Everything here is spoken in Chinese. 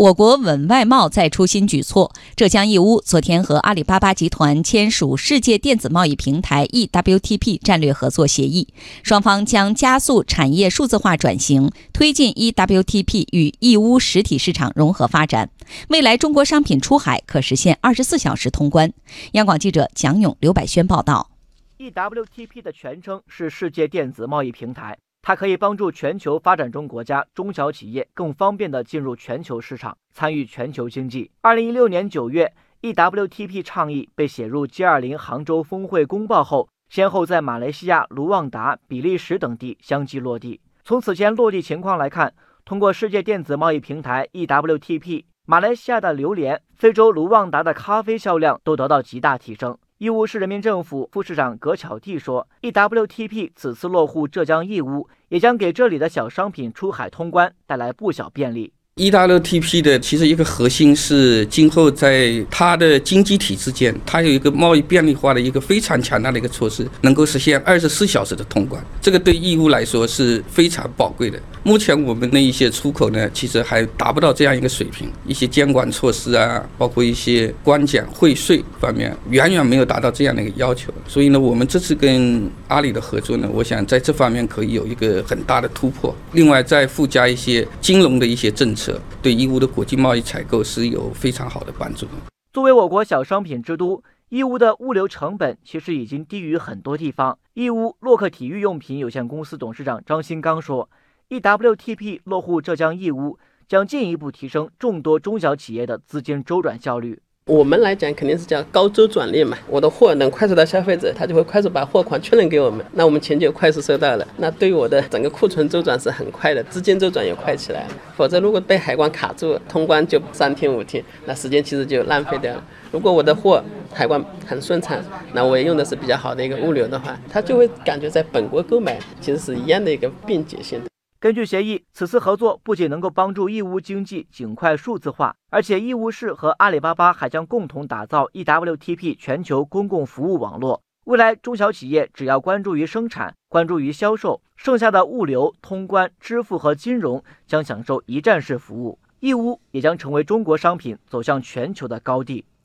我国稳外贸再出新举措。浙江义乌昨天和阿里巴巴集团签署世界电子贸易平台 （eWTP） 战略合作协议，双方将加速产业数字化转型，推进 eWTP 与义乌实体市场融合发展。未来中国商品出海可实现二十四小时通关。央广记者蒋勇、刘百轩报道。eWTP 的全称是世界电子贸易平台。它可以帮助全球发展中国家中小企业更方便地进入全球市场，参与全球经济。二零一六年九月，eWTP 倡议被写入 G20 杭州峰会公报后，先后在马来西亚、卢旺达、比利时等地相继落地。从此前落地情况来看，通过世界电子贸易平台 eWTP，马来西亚的榴莲、非洲卢旺达的咖啡销量都得到极大提升。义乌市人民政府副市长葛巧娣说：“eWTP 此次落户浙江义乌，也将给这里的小商品出海通关带来不小便利。” eWTP 的其实一个核心是，今后在它的经济体之间，它有一个贸易便利化的一个非常强大的一个措施，能够实现二十四小时的通关。这个对义乌来说是非常宝贵的。目前我们的一些出口呢，其实还达不到这样一个水平，一些监管措施啊，包括一些关检汇税方面，远远没有达到这样的一个要求。所以呢，我们这次跟阿里的合作呢，我想在这方面可以有一个很大的突破。另外，再附加一些金融的一些政策。对义乌的国际贸易采购是有非常好的帮助。作为我国小商品之都，义乌的物流成本其实已经低于很多地方。义乌洛克体育用品有限公司董事长张新刚说：“eWTP 落户浙江义乌，将进一步提升众多中小企业的资金周转效率。”我们来讲肯定是叫高周转率嘛，我的货能快速到消费者，他就会快速把货款确认给我们，那我们钱就快速收到了。那对于我的整个库存周转是很快的，资金周转也快起来。否则如果被海关卡住，通关就三天五天，那时间其实就浪费掉了。如果我的货海关很顺畅，那我也用的是比较好的一个物流的话，他就会感觉在本国购买其实是一样的一个便捷性。根据协议，此次合作不仅能够帮助义乌经济尽快数字化，而且义乌市和阿里巴巴还将共同打造 eWTP 全球公共服务网络。未来，中小企业只要关注于生产、关注于销售，剩下的物流、通关、支付和金融将享受一站式服务。义乌也将成为中国商品走向全球的高地。